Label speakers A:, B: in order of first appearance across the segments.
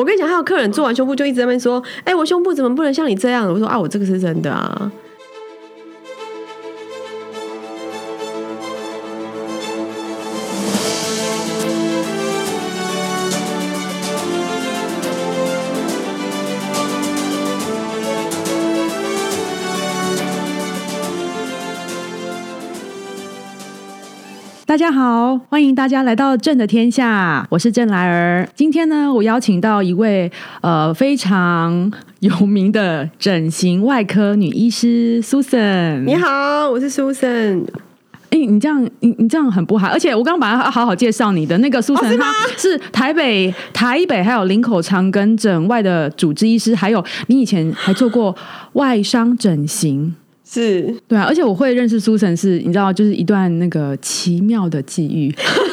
A: 我跟你讲，还有客人做完胸部就一直在那边说：“哎、我胸部怎么不能像你这样？”我说：“啊，我这个是真的啊。”
B: 大家好，欢迎大家来到朕的天下，我是郑来儿。今天呢，我邀请到一位呃非常有名的整形外科女医师 Susan。
A: 你好，我是 Susan。
B: 哎，你这样，你你这样很不好。而且我刚刚本来要好好介绍你的那个 Susan，、她是台北、台北还有林口长庚整外的主治医师，还有你以前还做过外伤整形。
A: 是
B: 对啊，而且我会认识苏神是，你知道，就是一段那个奇妙的际遇。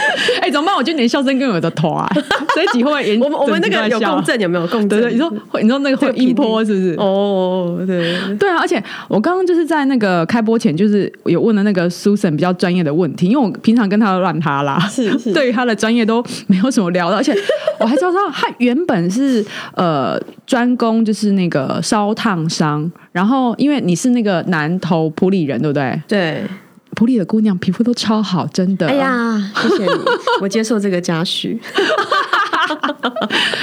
B: 哎、怎么办？我觉得你的笑声跟我的头啊，所以几会不会延
A: 我们我们那个有共
B: 振？
A: 有没有共振？
B: 你说会，你说那个会音波是不是？
A: 哦，对，
B: 对啊，而且我刚刚就是在那个开播前，就是有问了那个 Susan 比较专业的问题，因为我平常跟他乱他啦，
A: 是 是
B: 对于他的专业都没有什么聊的，而且我还知道他原本是呃专攻就是那个烧烫伤，然后因为你是那个南投普里人，对不对？
A: 对。
B: 普里的姑娘皮肤都超好，真的。
A: 哎，呀，谢谢你，我接受这个嘉许。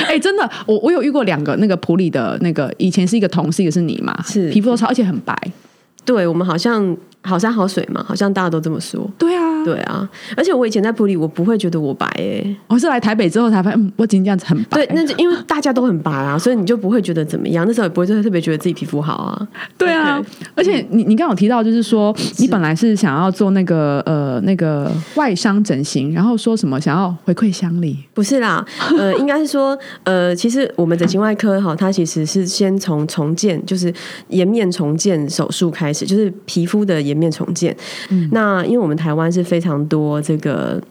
B: 哎，真的，我我有遇过两个那个普里的那个，以前是一个同事，一个是你嘛，
A: 是
B: 皮肤都超，而且很白。
A: 对我们好像好山好水嘛，好像大家都这么说。
B: 对啊，
A: 对啊，而且我以前在普里，我不会觉得我白诶、
B: 我是来台北之后才发现，嗯，我今天这样子很白。
A: 对，那就因为大家都很白啊，所以你就不会觉得怎么样。那时候也不会特别觉得自己皮肤好啊。
B: 对啊而且你你刚刚有提到，就是说你本来是想要做那个呃那个外伤整形，然后说什么想要回馈乡里，
A: 不是啦，呃，应该是说，呃，其实我们整形外科哈，它其实是先从重建，就是颜面重建手术开始，就是皮肤的颜面重建。那因为我们台湾是非常多这个。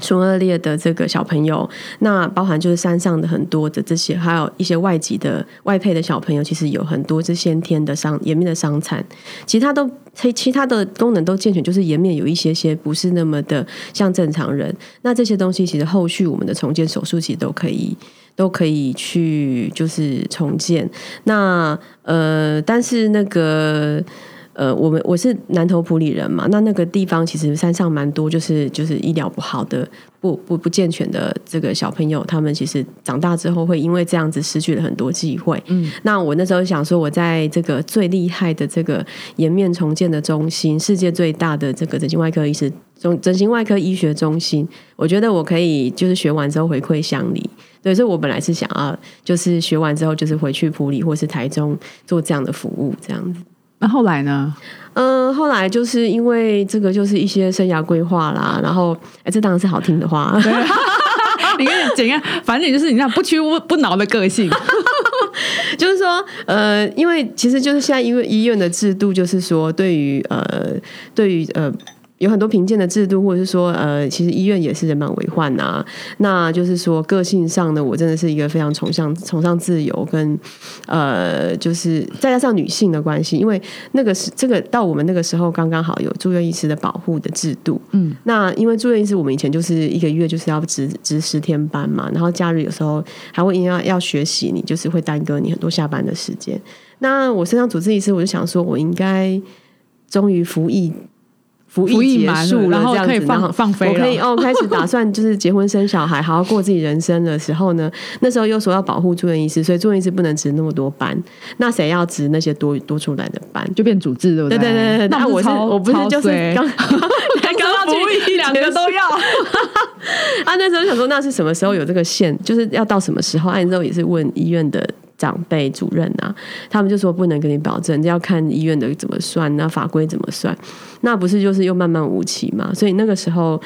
A: 唇腭裂的这个小朋友，那包含就是山上的很多的这些，还有一些外籍的外配的小朋友，其实有很多是先天的伤颜面的伤残，其他都其其他的功能都健全，就是颜面有一些些不是那么的像正常人。那这些东西其实后续我们的重建手术其实都可以都可以去就是重建。那呃，但是那个。呃，我们我是南投普里人嘛，那那个地方其实山上蛮多，就是就是医疗不好的、不不不健全的这个小朋友，他们其实长大之后会因为这样子失去了很多机会。嗯，那我那时候想说，我在这个最厉害的这个颜面重建的中心，世界最大的这个整形外科医师中整形外科医学中心，我觉得我可以就是学完之后回馈乡里。对，所以我本来是想要就是学完之后就是回去普里或是台中做这样的服务，这样子。
B: 那后来呢？
A: 嗯，后来就是因为这个，就是一些生涯规划啦，然后，哎，这当然是好听的话，
B: 你看怎样？反正你就是你那不屈不不挠的个性。
A: 就是说，呃，因为其实就是现在因为医院的制度，就是说对于呃，对于呃。有很多评鉴的制度，或者是说，呃，其实医院也是人满为患呐、那就是说，个性上呢，我真的是一个非常崇尚崇尚自由，跟呃，就是再加上女性的关系，因为那个是这个到我们那个时候刚刚好有住院医师的保护的制度，嗯，那因为住院医师我们以前就是一个月就是要值值十天班嘛，然后假日有时候还会因为要要学习，你就是会耽搁你很多下班的时间。那我身上主治医师，我就想说，我应该终于服役。服
B: 服役
A: 役结束了，
B: 然后
A: 这样子
B: 可以放放飞
A: 我可以哦，开始打算就是结婚生小孩，好好过自己人生的时候呢，那时候又说要保护住院医师，所以住院医师不能值那么多班，那谁要值那些多多出来的班？
B: 就变主治，对不
A: 对对对对，
B: 那
A: 那我是我不是就是
B: 衰
A: 刚
B: 刚
A: 刚
B: 服役两个都要。
A: 啊，那时候想说那是什么时候有这个线，就是要到什么时候？按、啊、之后也是问医院的长辈主任啊，他们就说不能跟你保证，要看医院的怎么算，那法规怎么算。那不是就是又慢慢无期嘛？所以那个时候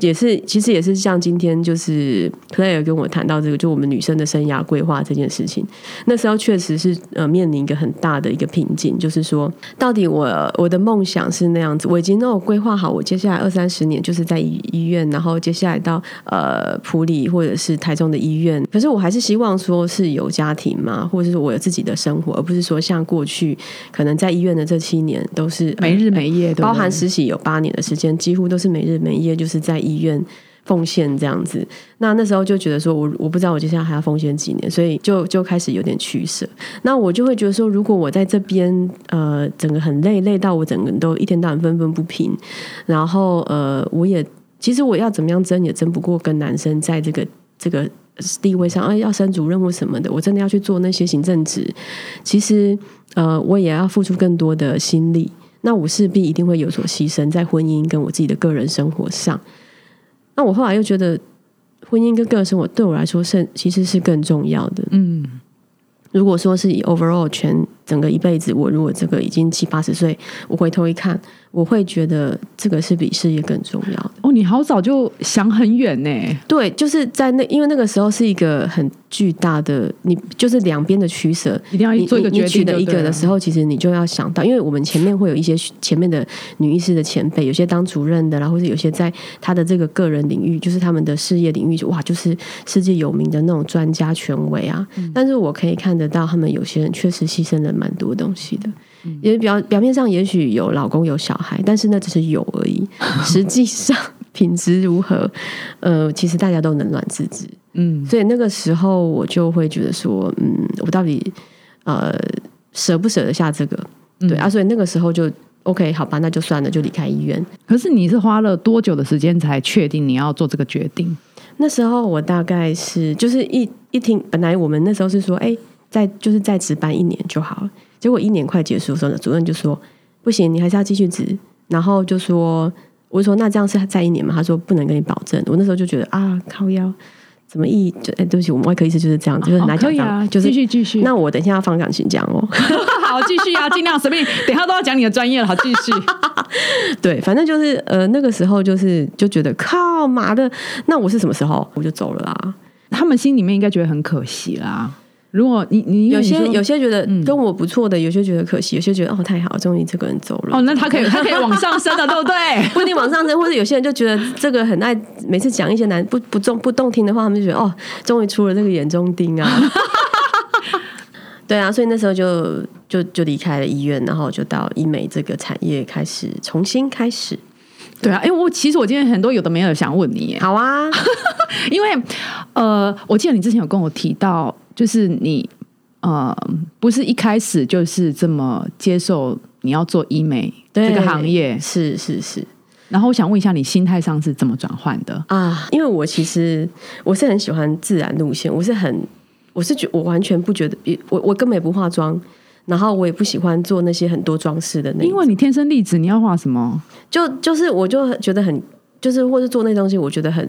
A: 也是，其实也是像今天就是 Claire 跟我谈到这个，就我们女生的生涯规划这件事情。那时候确实是呃面临一个很大的一个瓶颈，就是说到底我我的梦想是那样子，我已经那种规划好，我接下来二三十年就是在医医院，然后接下来到呃普里或者是台中的医院。可是我还是希望说是有家庭嘛，或者是我有自己的生活，而不是说像过去可能在医院的这七年都是、呃
B: 没日没夜，
A: 包含实习有八年的时间，几乎都是没日没夜，就是在医院奉献这样子。那那时候就觉得说我我不知道我接下来还要奉献几年，所以就就开始有点取舍。那我就会觉得说，如果我在这边呃整个很累，累到我整个人都一天到晚愤愤不平，然后呃我也其实我要怎么样争也争不过跟男生在这个这个地位上，啊要升主任或什么的，我真的要去做那些行政职，其实呃我也要付出更多的心力。那我势必一定会有所牺牲在婚姻跟我自己的个人生活上。那我后来又觉得，婚姻跟个人生活对我来说是其实是更重要的。
B: 嗯，
A: 如果说是以 overall 全整个一辈子，我如果这个已经七八十岁，我回头一看，我会觉得这个是比事业更重要的。
B: 哦，你好早就想很远呢。
A: 对，就是在那，因为那个时候是一个很巨大的，你就是两边的取舍，
B: 一定要
A: 你
B: 做一个决
A: 定你取得一个的时候，其实你就要想到，因为我们前面会有一些前面的女医师的前辈，有些当主任的啦，或者有些在他的这个个人领域，就是他们的事业领域，就哇，就是世界有名的那种专家权威啊。
B: 嗯
A: 但是我可以看得到，他们有些人确实牺牲了蛮多东西的。
B: 嗯
A: 也表表面上也许有老公有小孩，但是那只是有而已，实际上品质如何，呃，其实大家都冷暖自知。
B: 嗯，
A: 所以那个时候我就会觉得说，嗯，我到底呃舍不舍得下这个？对啊，所以那个时候就 OK，好吧，那就算了，就离开医院。
B: 可是你是花了多久的时间才确定你要做这个决定？
A: 那时候我大概是就是一一听，本来我们那时候是说，哎，在就是在值班一年就好了。结果一年快结束的时候呢，主任就说不行，你还是要继续值。然后就说，我就说那这样是在一年吗？他说不能跟你保证。我那时候就觉得啊，靠腰。怎么一就哎，对不起，我们外科医师就是这样，就是很难讲脏，
B: 哦可以啊，
A: 就是
B: 继续继续。
A: 那我等一下要放感情讲哦。
B: 好，继续啊，尽量随便，等一下都要讲你的专业了。好，继续。
A: 对，反正就是呃，那个时候就是就觉得靠妈的，那我是什么时候我就走了啦。
B: 他们心里面应该觉得很可惜啦。如果你你
A: 有些有些觉得跟我不错的，有些觉得可惜，有些觉得哦太好，终于这个人走了。
B: 哦，那他可以他可以往上升的，对不对？
A: 不一定往上升，或者有些人就觉得这个很爱，每次讲一些难不不中不动听的话，他们就觉得哦，终于出了这个眼中钉啊。对啊，所以那时候就就就离开了医院，然后就到医美这个产业开始重新开始。
B: 对啊，因为我其实我今天很多有的没有想问你耶，
A: 好啊，
B: 因为呃，我记得你之前有跟我提到，就是你呃，不是一开始就是这么接受你要做医美
A: 对
B: 这个行业，
A: 是是是。
B: 然后我想问一下，你心态上是怎么转换的？
A: 啊，因为我其实我是很喜欢自然路线，我是很我是觉我完全不觉得，我我根本也不化妆，然后我也不喜欢做那些很多装饰的那种，
B: 因为你天生丽质，你要画什么？
A: 就就是我就觉得很就是或是做那东西，我觉得很。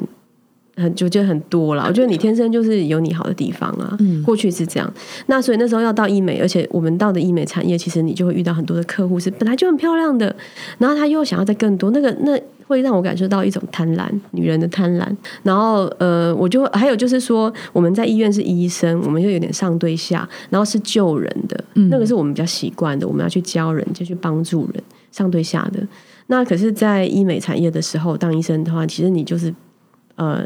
A: 很就觉得很多了，我觉得你天生就是有你好的地方啊。
B: 嗯
A: 过去是这样，那所以那时候要到医美，而且我们到的医美产业，其实你就会遇到很多的客户是本来就很漂亮的，然后他又想要再更多，那个那会让我感受到一种贪婪，女人的贪婪。然后呃，我就还有就是说，我们在医院是医生，我们就有点上对下，然后是救人的，那个是我们比较习惯的，我们要去教人，就去帮助人，上对下的。那可是，在医美产业的时候，当医生的话，其实你就是呃，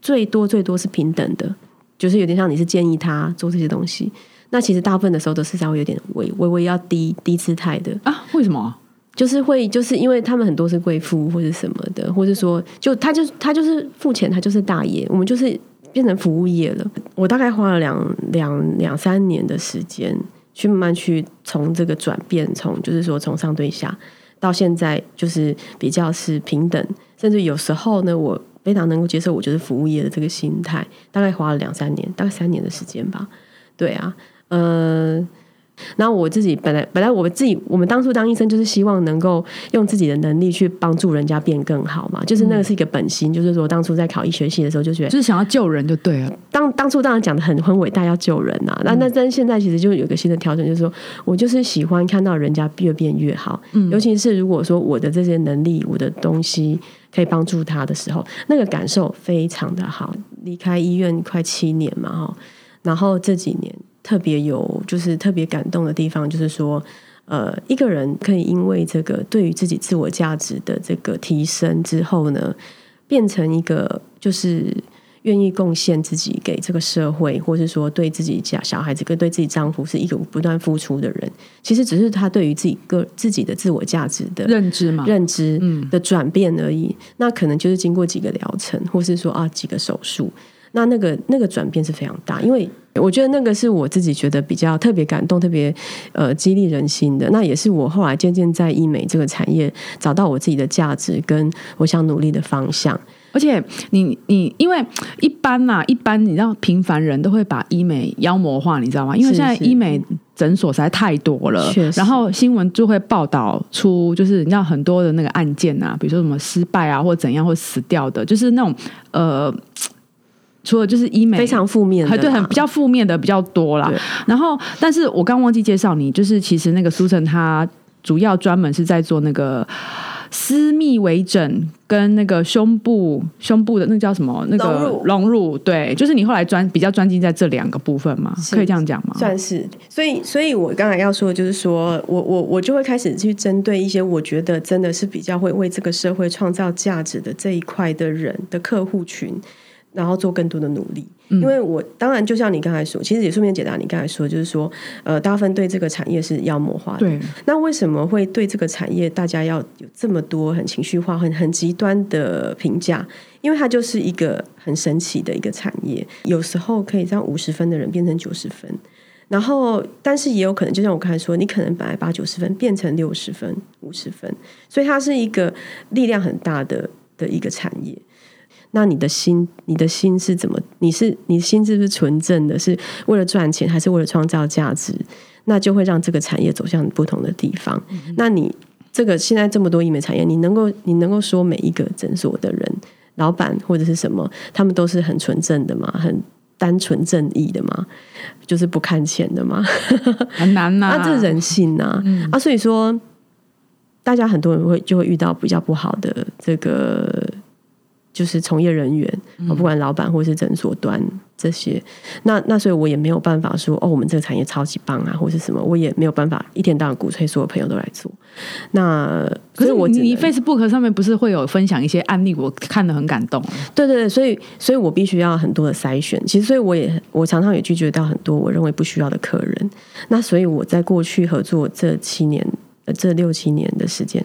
A: 最多最多是平等的，就是有点像你是建议他做这些东西。那其实大部分的时候都是稍微有点微微微要低低姿态的，
B: 啊？为什么？
A: 就是会就是因为他们很多是贵妇或者什么的，或者说就他就他就是付钱，他就是大爷，我们就是变成服务业了。我大概花了两两两三年的时间，去慢慢去从这个转变，从就是说从上对下到现在就是比较是平等，甚至有时候呢，我非常能够接受我就是服务业的这个心态，大概花了两三年，大概三年的时间吧。对啊，呃。然后我自己本来本来我自己我们当初当医生就是希望能够用自己的能力去帮助人家变更好嘛，就是那个是一个本心，就是说当初在考医学系的时候就觉得
B: 就是想要救人就对了。
A: 当当初当然讲的很很伟大，要救人呐、那那但现在其实就有一个新的调整，就是说我就是喜欢看到人家越变越好，尤其是如果说我的这些能力、我的东西可以帮助他的时候，那个感受非常的好。离开医院快七年嘛，哈，然后这几年特别有就是特别感动的地方，就是说。呃，一个人可以因为这个对于自己自我价值的这个提升之后呢，变成一个就是愿意贡献自己给这个社会，或是说对自己家小孩子跟对自己丈夫是一个不断付出的人，其实只是他对于自己个自己的自我价值的
B: 认知嘛，
A: 认知的转变而已。那可能就是经过几个疗程，或是说啊几个手术，那那个那个转变是非常大，因为我觉得那个是我自己觉得比较特别感动、特别呃激励人心的。那也是我后来渐渐在医美这个产业找到我自己的价值跟我想努力的方向。
B: 而且你你因为一般呐，一般你知道平凡人都会把医美妖魔化，你知道吗？因为现在医美诊所实在太多了，然后新闻就会报道出就是你知道很多的那个案件啊，比如说什么失败啊，或怎样或死掉的，就是那种呃，除了就是医美
A: 非常负面，
B: 对，很比较负面的比较多啦。然后，但是我刚忘记介绍你，就是其实那个苏晨他主要专门是在做那个。私密微整跟那个胸部胸部的那叫什么？那个
A: 隆
B: 乳，对，就是你后来专比较专精在这两个部分嘛？可以这样讲吗？
A: 算是。所以，所以我刚才要说的就是说，我我我就会开始去针对一些我觉得真的是比较会为这个社会创造价值的这一块的人的客户群。然后做更多的努力，因为我当然就像你刚才说，其实也顺便解答你刚才说，就是说，呃，大部分对这个产业是妖魔化的。
B: 对，
A: 那为什么会对这个产业大家要有这么多很情绪化、很很极端的评价？因为它就是一个很神奇的一个产业，有时候可以让五十分的人变成九十分，然后但是也有可能，就像我刚才说，你可能本来八九十分变成六十分、五十分，所以它是一个力量很大的的一个产业。那你的心，你的心是怎么？你是你心是不是纯正的？是为了赚钱，还是为了创造价值？那就会让这个产业走向不同的地方。那你这个现在这么多医美产业，你能够你能够说每一个诊所的人、老板或者是什么，他们都是很纯正的吗？很单纯正义的吗？就是不看钱的吗？
B: 很难呐，
A: 那这人性呐啊！所以说，大家很多人会就会遇到比较不好的这个。就是从业人员，不管老板或是诊所端这些，那那所以我也没有办法说哦，我们这个产业超级棒啊，或是什么，我也没有办法一天到晚鼓吹所有朋友都来做。那
B: 可是我你 Facebook 上面不是会有分享一些案例，我看的很感动。
A: 对对对，所以所以我必须要很多的筛选。其实所以我也我常常也拒绝到很多我认为不需要的客人。那所以我在过去合作这七年呃这六七年的时间。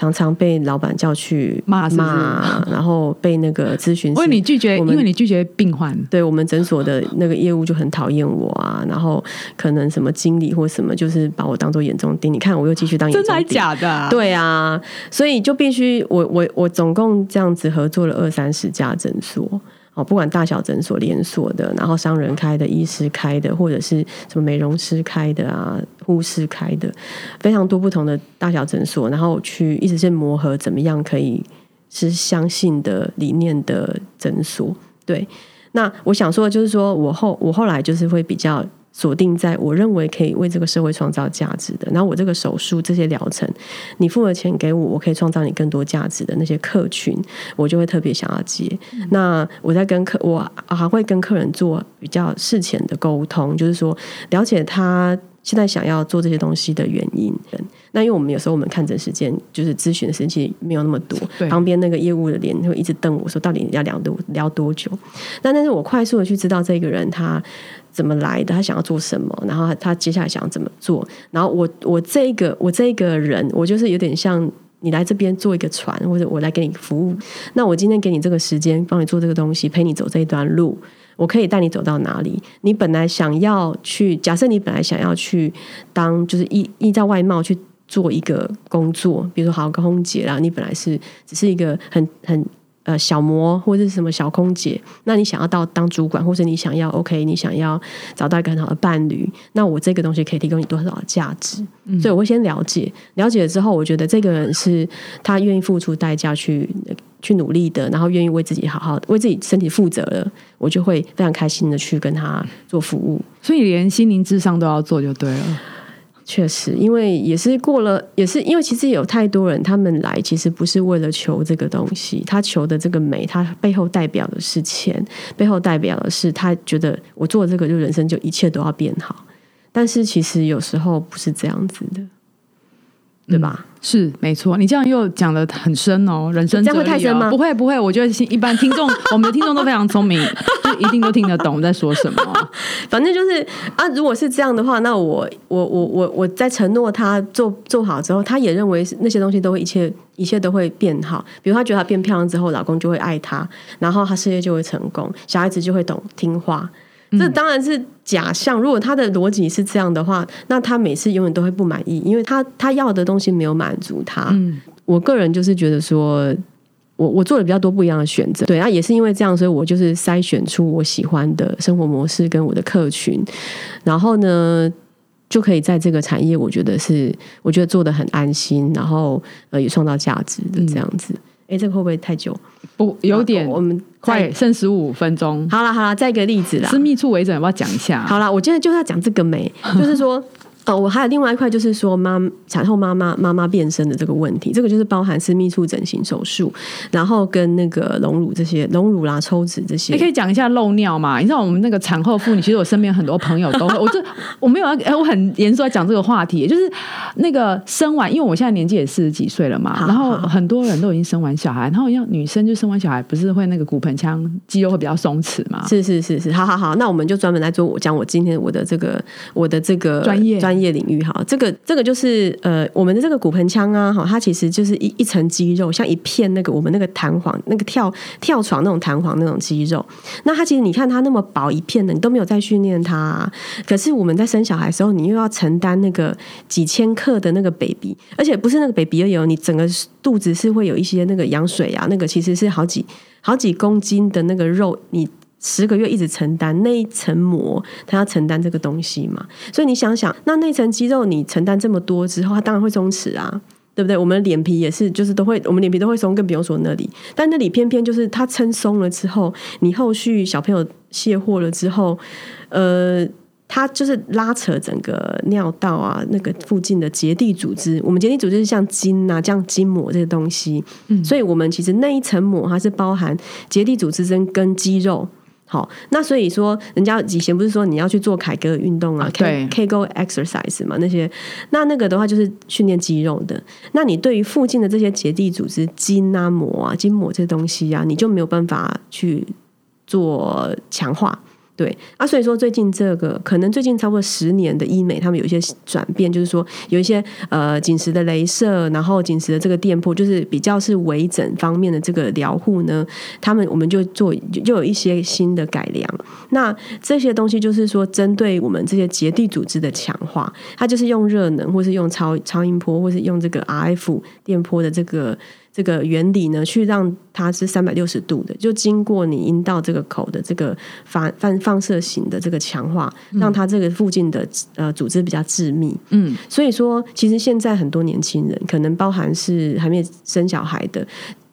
A: 常常被老板叫去
B: 骂
A: 骂，然后被那个咨询，因
B: 为你拒绝，因为你拒绝病患，
A: 对我们诊所的那个业务就很讨厌我啊。然后可能什么经理或什么，就是把我当做眼中钉。你看我又继续当眼中钉，
B: 假的？
A: 对啊，所以就必须我我我总共这样子合作了二三十家诊所。不管大小诊所连锁的，然后商人开的、医师开的，或者是什么美容师开的啊、护士开的，非常多不同的大小诊所，然后去一直在磨合，怎么样可以是相信的理念的诊所。对，那我想说的就是说我后我后来就是会比较。锁定在我认为可以为这个社会创造价值的，然后我这个手术这些疗程，你付了钱给我，我可以创造你更多价值的那些客群，我就会特别想要接。那我在跟客，我还会跟客人做比较事前的沟通，就是说了解他现在想要做这些东西的原因。那因为我们有时候我们看诊时间就是咨询的时间没有那么多，旁边那个业务的脸会一直瞪我说到底要聊多聊多久？那但是我快速的去知道这个人他。怎么来的？他想要做什么？然后他接下来想要怎么做？然后我我这个我这个人，我就是有点像你来这边做一个船，或者我来给你服务。那我今天给你这个时间，帮你做这个东西，陪你走这一段路，我可以带你走到哪里？你本来想要去，假设你本来想要去当，就是依依照外貌去做一个工作，比如说好个空姐啦，你本来是只是一个很很。呃，小模或者是什么小空姐，那你想要到当主管，或者你想要 OK，你想要找到一个很好的伴侣，那我这个东西可以提供你多少的价值？所以我会先了解，了解了之后，我觉得这个人是他愿意付出代价去去努力的，然后愿意为自己好好为自己身体负责了，我就会非常开心的去跟他做服务。
B: 所以连心灵智商都要做就对了。
A: 确实，因为也是过了，也是因为其实有太多人，他们来其实不是为了求这个东西，他求的这个美，他背后代表的是钱，背后代表的是他觉得我做这个就人生就一切都要变好，但是其实有时候不是这样子的，对吧？
B: 是没错，你这样又讲的很深哦，人生
A: 这样会太深吗
B: 不会不会，我觉得一般听众，我们的听众都非常聪明，就一定都听得懂我们在说什么。
A: 反正就是啊，如果是这样的话，那我我我我我在承诺他做做好之后，他也认为那些东西都会一切一切都会变好。比如他觉得他变漂亮之后，老公就会爱他，然后他事业就会成功，小孩子就会懂听话。这当然是假象。如果他的逻辑是这样的话，那他每次永远都会不满意，因为他他要的东西没有满足他。
B: 嗯，
A: 我个人就是觉得说，我我做了比较多不一样的选择，对啊，也是因为这样，所以我就是筛选出我喜欢的生活模式跟我的客群，然后呢，就可以在这个产业，我觉得是我觉得做的很安心，然后呃也创造价值的这样子。哎、这个会不会太久？
B: 不有点
A: 我们
B: 快剩十五分钟。
A: 好了好了，再一个例子啦
B: 私。密处微整要不要讲一下？
A: 好啦，我今天就是要讲这个美，就是说。呃，我还有另外一块，就是说妈产后妈妈妈妈变身的这个问题，这个就是包含私密处整形手术，然后跟那个隆乳这些隆乳啦、抽脂这些
B: 你。可以讲一下漏尿嘛？你知道我们那个产后妇女，其实我身边很多朋友都会，我这我没有要，哎，我很严肃在讲这个话题，就是那个生完，因为我现在年纪也四十几岁了嘛，然后很多人都已经生完小孩，然后像女生就生完小孩，不是会那个骨盆腔肌肉会比较松弛嘛？
A: 是是是是，好好好，那我们就专门来做我讲我今天我的这个我的这个
B: 专业
A: 专业领域哈，这个这个就是呃我们的这个骨盆腔啊哈，它其实就是一一层肌肉，像一片那个我们那个弹簧那个跳跳床那种弹簧那种肌肉，那它其实你看它那么薄一片的，你都没有在训练它、可是我们在生小孩的时候，你又要承担那个几千克的那个 baby，而且不是那个 baby 而已，你整个肚子是会有一些那个羊水啊，那个其实是好几好几公斤的那个肉，你十个月一直承担那一层膜，它要承担这个东西嘛。所以你想想，那那层肌肉你承担这么多之后，它当然会松弛啊。对不对？我们的脸皮也是，就是都会，我们脸皮都会松，更不用说那里。但那里偏偏就是它撑松了之后，你后续小朋友卸货了之后，呃，它就是拉扯整个尿道啊，那个附近的结缔组织。我们结缔组织是像筋啊，像筋膜这些东西，
B: 嗯
A: 所以我们其实那一层膜它是包含结缔组织跟跟肌肉。好，那所以说，人家以前不是说你要去做凯格尔运动啊
B: 啊对
A: k Kegel exercise 嘛，那些，那那个的话就是训练肌肉的。那你对于附近的这些结缔组织、筋啊、膜啊、筋膜这些东西啊，你就没有办法去做强化。对啊，所以说最近这个可能最近超过十年的医美，他们有一些转变，就是说有一些呃紧实的镭射，然后紧实的这个店铺，就是比较是微整方面的这个疗护呢，他们我们就做就就有一些新的改良。那这些东西就是说针对我们这些结缔组织的强化，它就是用热能，或是用超超音波，或是用这个 RF 电波的这个。这个原理呢，去让它是三百六十度的，就经过你阴道这个口的这个放放放射型的这个强化，让它这个附近的呃组织比较致密。
B: 嗯，
A: 所以说，其实现在很多年轻人，可能包含是还没生小孩的，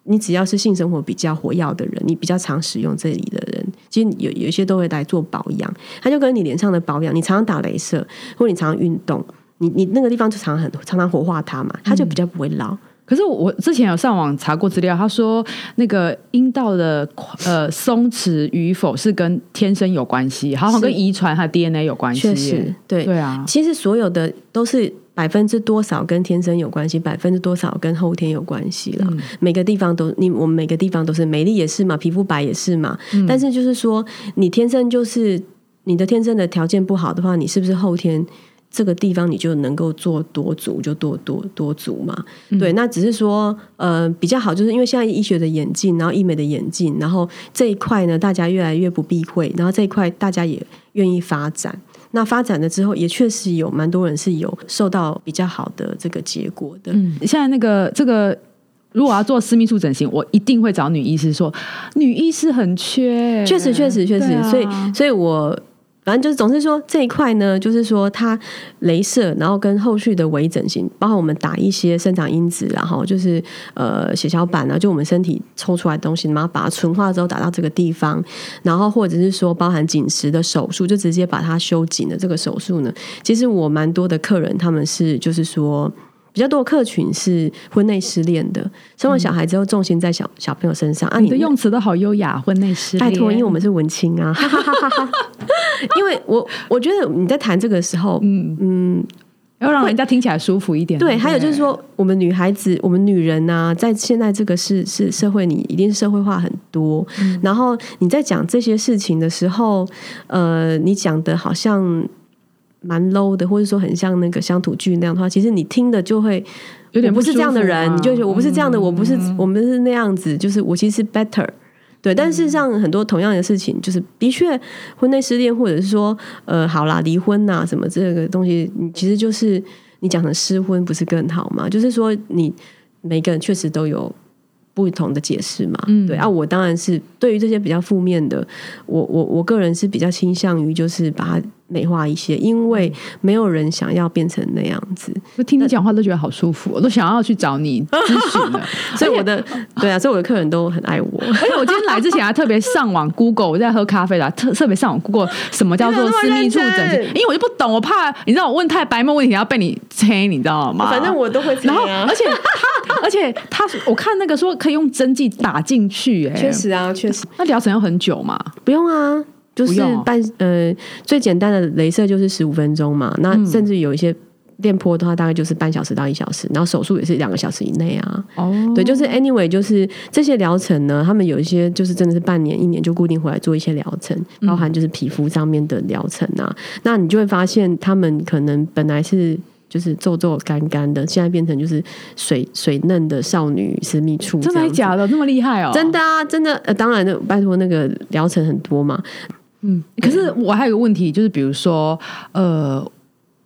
A: 你只要是性生活比较活跃的人，你比较常使用这里的人，其实有有一些都会来做保养，它就跟你脸上的保养，你常常打镭射，或者你常常运动。你你那个地方就常常很常常活化它嘛，它就比较不会老。
B: 可是我之前有上网查过资料，他说那个阴道的呃松弛与否是跟天生有关系，好像
A: 是
B: 跟遗传和 DNA 有关系耶。
A: 确实，对
B: 对啊，
A: 其实所有的都是百分之多少跟天生有关系，百分之多少跟后天有关系了。
B: 嗯
A: 每个地方都，你我们每个地方都是美丽也是嘛，皮肤白也是嘛。
B: 嗯
A: 但是就是说，你天生就是你的天生的条件不好的话，你是不是后天？这个地方你就能够做多足，就多多多足嘛。
B: 嗯
A: 对，那只是说，呃，比较好，就是因为现在医学的演进，然后医美的演进，然后这一块呢，大家越来越不避讳，然后这一块大家也愿意发展。那发展了之后，也确实有蛮多人是有受到比较好的这个结果的。
B: 嗯，现在那个这个。如果要做私密处整形，我一定会找女医师说，女医师很缺，
A: 确实，确实，确实，
B: 对啊
A: 所以，所以我反正就是，总是说这一块呢，就是说它镭射，然后跟后续的微整形，包括我们打一些生长因子，然后就是呃血小板啊，就我们身体抽出来东西，然后把它纯化之后打到这个地方，然后或者是说包含紧实的手术，就直接把它修紧的这个手术呢，其实我蛮多的客人他们是就是说。比较多的客群是婚内失恋的，生完小孩之后重心在小小朋友身上啊，
B: 你的用词都好优雅，婚内失恋。
A: 拜托，因为我们是文青啊，哈哈哈哈哈。因为我我觉得你在谈这个时候，
B: 嗯
A: 嗯，
B: 要让人家听起来舒服一点。
A: 对，还有就是说，我们女孩子，我们女人呐、在现在这个是是社会，你一定是社会化很多。然后你在讲这些事情的时候，呃，你讲的好像蛮 low 的，或者说很像那个乡土剧那样的话，其实你听的就会
B: 有点
A: 我不是这样的人，你就觉得我不是这样的，我不是我们是那样子，就是我其实是 better。对，但事实上很多同样的事情，就是的确婚内失恋，或者是说呃，好啦，离婚呐、什么这个东西，你其实就是你讲成失婚，不是更好吗？就是说你每个人确实都有不同的解释嘛。
B: 嗯
A: 对啊，我当然是对于这些比较负面的，我我我个人是比较倾向于就是把它美化一些，因为没有人想要变成那样子。
B: 我听你讲话都觉得好舒服，我都想要去找你咨询了。
A: 所以我的对啊，所以我的客人都很爱我。
B: 而且我今天来之前还特别上网 Google，我在喝咖啡啦，特特别上网 Google 什么叫做私密处整因为我就不懂，我怕你知道我问太白目问题，要被你催，你知道吗？
A: 反正我都会猜
B: 然后，
A: 啊
B: 而且他，而且他，我看那个说可以用针剂打进去、哎，
A: 确，实啊，确实
B: 那疗程要很久嘛？
A: 不用啊，就是半呃最简单的镭射就是十五分钟嘛，那甚至有一些电波的话，大概就是半小时到一小时，然后手术也是两个小时以内啊。
B: 哦，
A: 对，就是 anyway，就是这些疗程呢，他们有一些就是真的是半年、一年就固定回来做一些疗程，包含就是皮肤上面的疗程啊。那你就会发现，他们可能本来是就是皱皱干干的，现在变成就是水水嫩的少女私密处，
B: 真的假的？那么厉害哦？
A: 真的啊，真的，呃，当然的，拜托那个疗程很多嘛，
B: 嗯，可是我还有个问题，就是比如说，呃，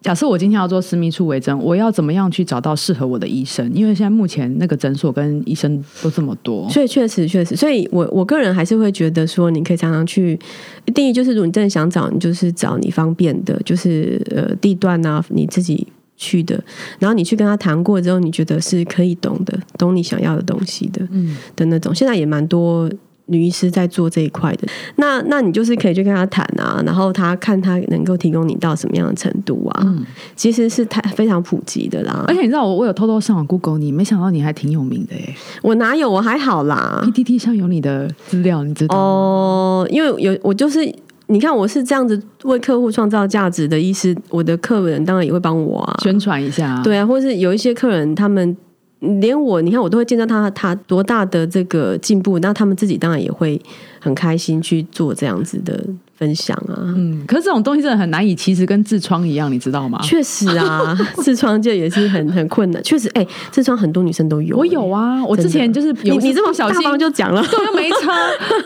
B: 假设我今天要做私密处微整，我要怎么样去找到适合我的医生？因为现在目前那个诊所跟医生都这么多，
A: 所以确实确实，所以我我个人还是会觉得说，你可以常常去。第一就是，如果你真的想找，你就是找你方便的，就是呃地段啊，你自己去的，然后你去跟他谈过之后，你觉得是可以懂的，懂你想要的东西的，
B: 嗯
A: 的那种。现在也蛮多女医师在做这一块的，那那你就是可以去跟他谈啊，然后他看他能够提供你到什么样的程度啊，
B: 嗯
A: 其实是太非常普及的啦
B: 而。且你知道我我有偷偷上网 Google 你，没想到你还挺有名的耶
A: 我哪有，我还好啦。
B: ，PTT 上有你的资料，你知道吗？
A: 哦，因为有我就是。你看，我是这样子为客户创造价值的医师，我的客人当然也会帮我啊。
B: 宣传一下，
A: 对啊，或是有一些客人，他们连我，你看我都会见到他他多大的这个进步，那他们自己当然也会很开心去做这样子的分享啊。
B: 嗯，可是这种东西真的很难以，其实跟痔疮一样，你知道吗？
A: 确实啊，痔疮就也是很很困难。确实，哎、痔疮很多女生都有、
B: 我有啊，我之前就是有
A: 你你这么
B: 小心
A: 方就讲了，
B: 对，又没差，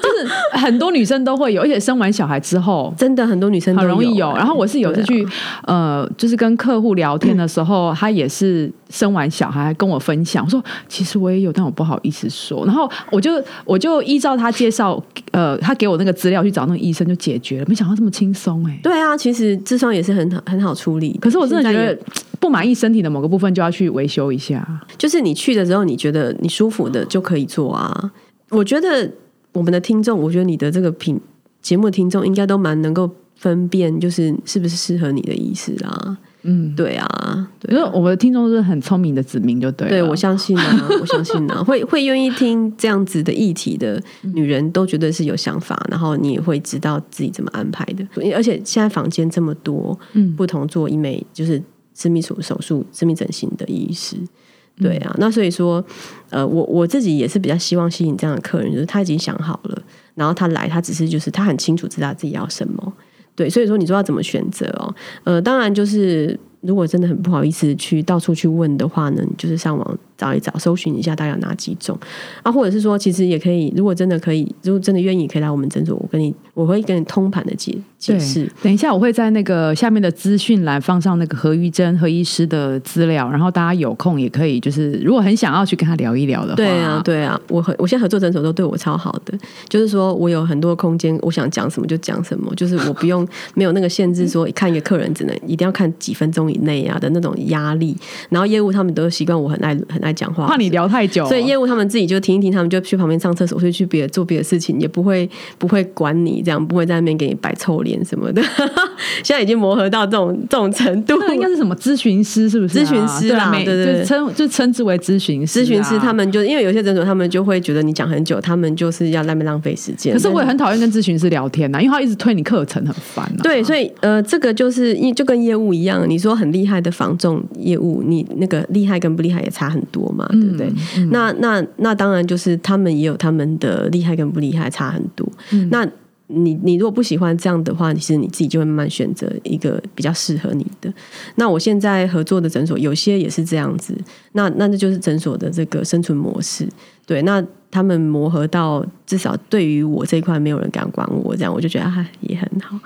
B: 就是很多女生都会有，而且生完小孩之后。
A: 真的很多女生都
B: 很容易有，
A: 哎
B: 然后我是有次去、
A: 对
B: 呃，就是跟客户聊天的时候，他也是生完小孩跟我分享，我说其实我也有，但我不好意思说。然后我就我就依照他介绍，呃，他给我那个资料去找那个医生就解决了，没想到这么轻松哎。
A: 对啊，其实痔疮也是很好很好处理。
B: 可是我真的觉得不满意身体的某个部分就要去维修一下。
A: 就是你去的时候，你觉得你舒服的就可以做啊。我觉得我们的听众，我觉得你的这个品节目的听众应该都蛮能够分辨，就是是不是适合你的意思啦。
B: 嗯，
A: 对啊，
B: 因为我们的听众是很聪明的子民，就对了。
A: 对我相信啊，我相信啊，会会愿意听这样子的议题的女人都觉得是有想法，然后你也会知道自己怎么安排的。而且现在房间这么多，
B: 嗯
A: 不同做医美就是私密手手术、私密整形的医师。对啊，那所以说，呃，我我自己也是比较希望吸引这样的客人，就是他已经想好了，然后他来，他只是就是他很清楚知道自己要什么。对，所以说你说要怎么选择哦？呃，当然就是如果真的很不好意思去到处去问的话呢，就是上网找一找，搜寻一下大概有哪几种啊，或者是说其实也可以，如果真的可以，如果真的愿意，可以来我们诊所，我跟你我会跟你通盘的解解释。
B: 等一下，我会在那个下面的资讯栏放上那个何玉珍何医师的资料，然后大家有空也可以，就是如果很想要去跟他聊一聊的话，
A: 对啊，对啊，我和我现在合作诊所都对我超好的，就是说我有很多空间，我想讲什么就讲什么，就是我不用没有那个限制，说看一个客人只能一定要看几分钟以内啊的那种压力。然后业务他们都习惯我很爱很爱讲话，
B: 怕你聊太久，
A: 所以业务他们自己就停一停，他们就去旁边上厕所，所以去别的做别的事情，也不会不会管你这样，不会在那边给你摆臭脸什么的。现在已经磨合到这种这种程度。
B: 那应该是什么咨询师是不是啊？
A: 咨询师啦
B: 对啊
A: 对对
B: 称就称之为咨询师啊。
A: 咨询师他们就因为有些诊所他们就会觉得你讲很久，他们就是要那边浪费时间。
B: 可是我也很讨厌跟咨询师聊天呐、因为他一直推你课程，很烦啊。
A: 对，所以呃，这个就是因为就跟业务一样，你说很厉害的防重业务，你那个厉害跟不厉害也差很多嘛，对不对？那那那当然就是他们也有他们的厉害跟不厉害差很多。那你你如果不喜欢这样的话，其实你自己就会慢慢选择一个比较适合你的。那我现在合作的诊所有些也是这样子，那那这就是诊所的这个生存模式。对，那他们磨合到至少对于我这一块没有人敢管我，这样我就觉得啊也很好。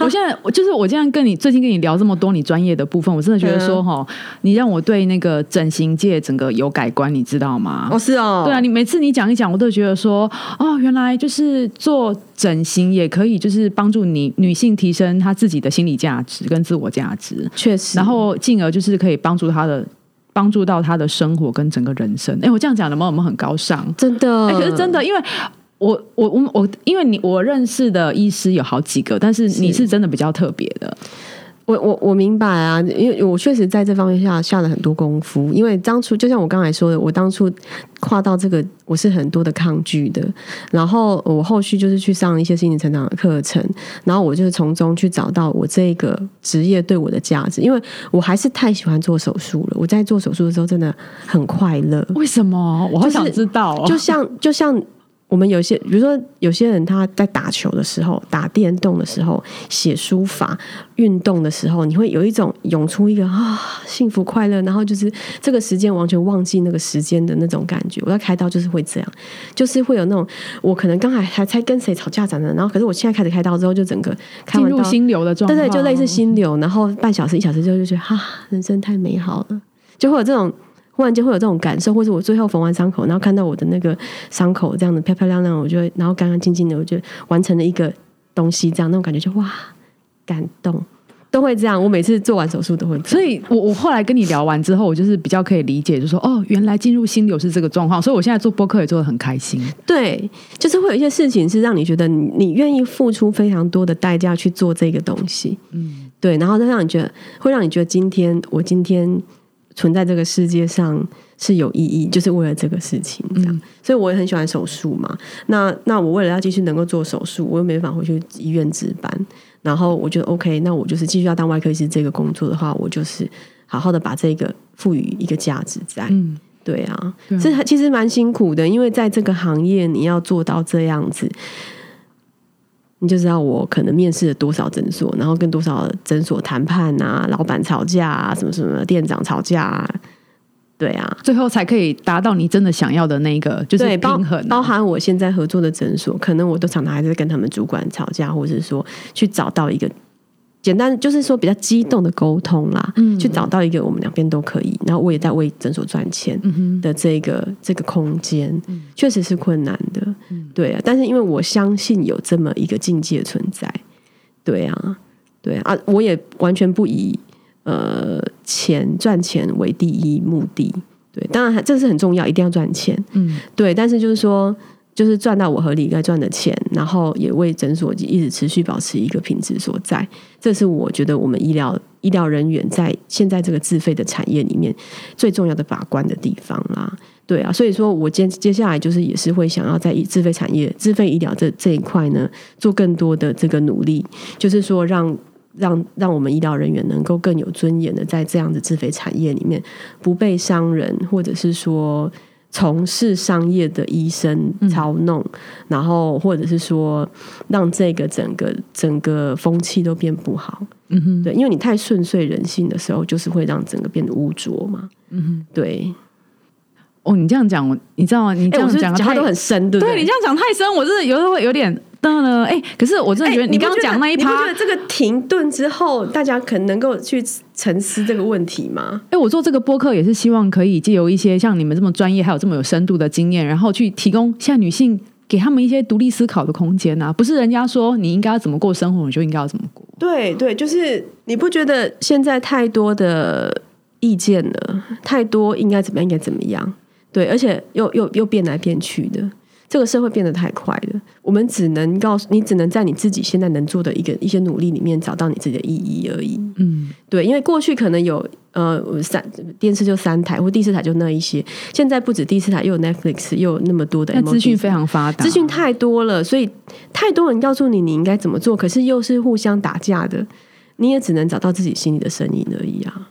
B: 我现在我就是我这样跟你最近跟你聊这么多你专业的部分，我真的觉得说哈，你让我对那个整形界整个有改观，你知道吗？
A: 哦，是哦，
B: 对啊，你每次你讲一讲，我都觉得说，哦，原来就是做整形也可以，就是帮助你女性提升她自己的心理价值跟自我价值，
A: 确实。
B: 然后进而就是可以帮助她的。帮助到他的生活跟整个人生，哎，我这样讲的吗？我们很高尚？
A: 真的，
B: 哎、可是真的，因为我我我我，因为你我认识的医师有好几个，但是你是真的比较特别的。
A: 我我我明白啊，因为我确实在这方面下下了很多功夫。因为当初就像我刚才说的，我当初跨到这个，我是很多的抗拒的。然后我后续就是去上一些心理成长的课程，然后我就是从中去找到我这个职业对我的价值。因为我还是太喜欢做手术了，我在做手术的时候真的很快乐。
B: 为什么？我好想知道、哦。
A: 就像就像我们有些，比如说有些人他在打球的时候、打电动的时候、写书法、运动的时候，你会有一种涌出一个啊幸福快乐，然后就是这个时间完全忘记那个时间的那种感觉。我在开刀就是会这样，就是会有那种我可能刚才还才跟谁吵架着呢，然后可是我现在开始开刀之后，就整个
B: 进入心流的状态，
A: 对对，就类似心流，然后半小时一小时之后就觉得哈、人生太美好了，就会有这种。忽然间会有这种感受，或者我最后缝完伤口，然后看到我的那个伤口这样的漂漂亮亮，我就会，然后干干净净的，我就完成了一个东西，这样那种感觉就哇，感动，都会这样。我每次做完手术都会这样，
B: 所以我我后来跟你聊完之后，我就是比较可以理解，就说哦，原来进入心流是这个状况，所以我现在做播客也做的很开心。
A: 对，就是会有一些事情是让你觉得你你愿意付出非常多的代价去做这个东西，嗯，对，然后再让你觉得会让你觉得今天我今天。存在这个世界上是有意义，就是为了这个事情这样，所以我也很喜欢手术嘛。那那我为了要继续能够做手术，我又没办法回去医院值班，然后我觉得 OK，那我就是继续要当外科医师这个工作的话，我就是好好的把这个赋予一个价值在。
B: 嗯，
A: 对啊，这其实蛮辛苦的，因为在这个行业你要做到这样子。你就知道我可能面试了多少诊所，然后跟多少诊所谈判啊，老板吵架啊，什么什么店长吵架啊，对啊，
B: 最后才可以达到你真的想要的那个，就是
A: 包
B: 平衡啊、
A: 包含我现在合作的诊所，可能我都常常还是跟他们主管吵架，或者是说去找到一个简单，就是说比较激动的沟通啦，
B: 嗯
A: 去找到一个我们两边都可以，然后我也在为诊所赚钱
B: 嗯
A: 的这个这个空间，确实是困难的，对啊，但是因为我相信有这么一个境界存在，对啊，对啊，我也完全不以呃钱赚钱为第一目的。对，当然这是很重要，一定要赚钱。
B: 嗯，
A: 对，但是就是说，就是赚到我合理该赚的钱，然后也为诊所一直持续保持一个品质所在，这是我觉得我们医疗医疗人员在现在这个自费的产业里面最重要的把关的地方啦。对啊，所以说我接接下来就是也是会想要在自费产业、自费医疗这这一块呢，做更多的这个努力，就是说让。让让我们医疗人员能够更有尊严的在这样的自费产业里面，不被商人或者是说从事商业的医生操弄，然后或者是说让这个整个整个风气都变不好。
B: 嗯哼，
A: 对，因为你太顺遂人性的时候，就是会让整个变得污浊嘛。
B: 嗯哼，
A: 对，
B: 哦，你这样讲，我你知道吗？你这样讲
A: 讲话都很深，对不
B: 对你这样讲太深，我真的有时候会有点的呢。哎，可是我真的觉得
A: 哎
B: 你刚刚讲那一趴
A: 你不觉，得这个停顿之后，大家可能能够去沉思这个问题吗？
B: 哎，我做这个播客也是希望可以借由一些像你们这么专业还有这么有深度的经验，然后去提供现在女性给他们一些独立思考的空间啊，不是人家说你应该要怎么过生活，你就应该要怎么过。
A: 对对，就是你不觉得现在太多的意见了，太多应该怎么样，应该怎么样？对，而且又又又变来变去的，这个社会变得太快了，我们只能告诉你，只能在你自己现在能做的一个一些努力里面找到你自己的意义而已。
B: 嗯，
A: 对，因为过去可能有呃三电视就三台或第四台就那一些，现在不止第四台，又有 Netflix，又有那么多的
B: 资讯非常发达，
A: 资讯太多了，所以太多人告诉你你应该怎么做，可是又是互相打架的，你也只能找到自己心里的声音而已啊。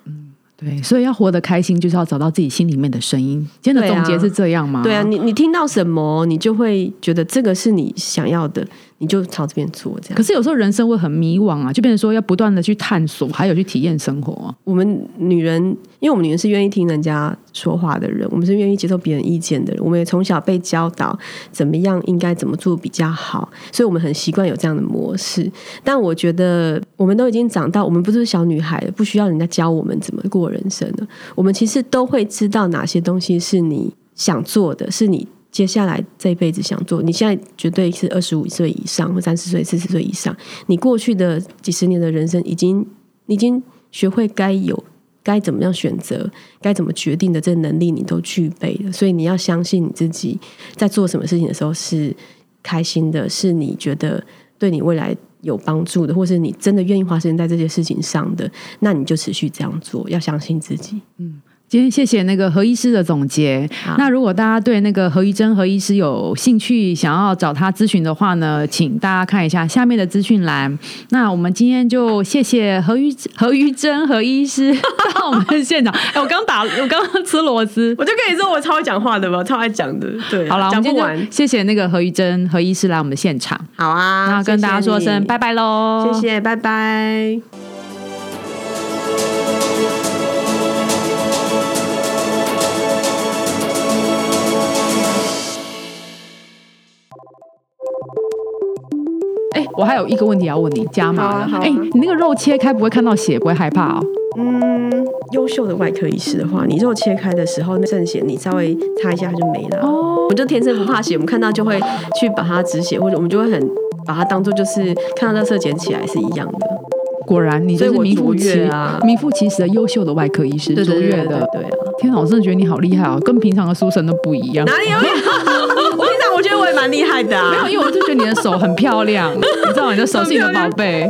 B: 对，所以要活得开心，就是要找到自己心里面的声音。今天的总结是这样吗？
A: 对啊，你你听到什么，你就会觉得这个是你想要的，你就朝这边做。这样，
B: 可是有时候人生会很迷惘啊，就变成说要不断的去探索，还有去体验生活啊。
A: 我们女人，因为我们女人是愿意听人家说话的人，我们是愿意接受别人意见的人，我们也从小被教导怎么样应该怎么做比较好，所以我们很习惯有这样的模式。但我觉得我们都已经长到，我们不是小女孩了，不需要人家教我们怎么过人生了。我们其实都会知道哪些东西是你想做的，是你。接下来这一辈子想做，你现在绝对是二十五岁以上，或三十岁、四十岁以上。你过去的几十年的人生，已经已经学会该有该怎么样选择，该怎么决定的这能力，你都具备了。所以你要相信你自己，在做什么事情的时候是开心的，是你觉得对你未来有帮助的，或是你真的愿意花时间在这些事情上的，那你就持续这样做。要相信自己。
B: 嗯今天谢谢那个何医师的总结。那如果大家对那个何医珍何医师有兴趣，想要找他咨询的话呢，请大家看一下下面的资讯栏。那我们今天就谢谢何玉何玉珍何医师到我们现场。哎，我刚打，我刚刚吃螺丝。
A: 我就跟你说，我超会讲话的嘛，超爱讲的。对，
B: 好了，
A: 讲不完
B: 就。谢谢那个何玉珍何医师来我们的现场。
A: 好啊，
B: 那跟大家说声拜
A: 拜，
B: 拜喽，
A: 谢谢，拜拜。
B: 我还有一个问题要问你，加码了。
A: 好啊啊
B: 哎、你那个肉切开不会看到血，不会害怕哦？
A: 嗯，优秀的外科医师的话，你肉切开的时候，那渗血你稍微擦一下它就没了。
B: 哦
A: 我们就天生不怕血，我们看到就会去把它止血，或者我们就会很把它当做就是看到垃圾捡起来是一样的。
B: 果然你就是名副其
A: 越啊
B: 名副其实的优秀的外科医师，
A: 对
B: 卓越的。
A: 对对啊，
B: 天哪，我真的觉得你好厉害哦，跟平常的书生都不一样。
A: 哪里有？蛮厉害的
B: 没有，因为我就觉得你的手很漂亮，你知道，你的手是你的宝贝。